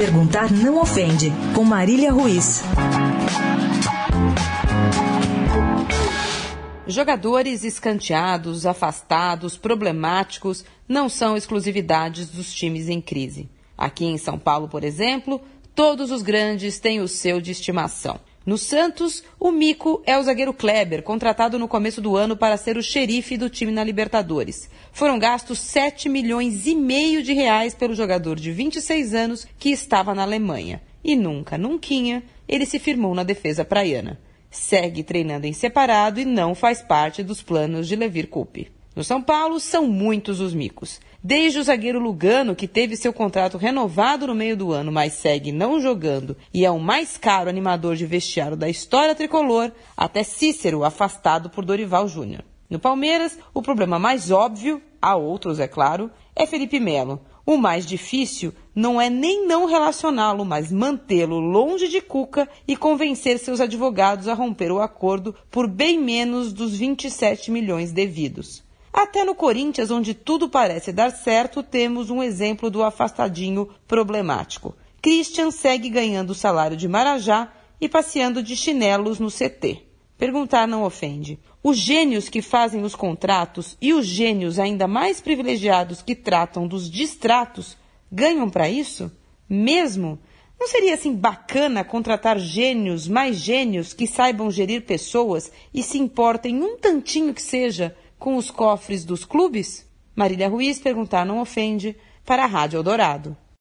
Perguntar não ofende, com Marília Ruiz. Jogadores escanteados, afastados, problemáticos não são exclusividades dos times em crise. Aqui em São Paulo, por exemplo, todos os grandes têm o seu de estimação. No Santos, o mico é o zagueiro Kleber, contratado no começo do ano para ser o xerife do time na Libertadores. Foram gastos 7 milhões e meio de reais pelo jogador de 26 anos que estava na Alemanha. E nunca, nunquinha, ele se firmou na defesa praiana segue treinando em separado e não faz parte dos planos de Levir Coupe. No São Paulo, são muitos os micos. Desde o zagueiro Lugano, que teve seu contrato renovado no meio do ano, mas segue não jogando e é o mais caro animador de vestiário da história tricolor, até Cícero, afastado por Dorival Júnior. No Palmeiras, o problema mais óbvio, há outros, é claro, é Felipe Melo, o mais difícil não é nem não relacioná-lo, mas mantê-lo longe de Cuca e convencer seus advogados a romper o acordo por bem menos dos 27 milhões devidos. Até no Corinthians, onde tudo parece dar certo, temos um exemplo do afastadinho problemático. Christian segue ganhando o salário de Marajá e passeando de chinelos no CT. Perguntar não ofende. Os gênios que fazem os contratos e os gênios ainda mais privilegiados que tratam dos distratos ganham para isso? Mesmo? Não seria assim bacana contratar gênios, mais gênios que saibam gerir pessoas e se importem um tantinho que seja com os cofres dos clubes? Marília Ruiz perguntar não ofende para a Rádio Eldorado.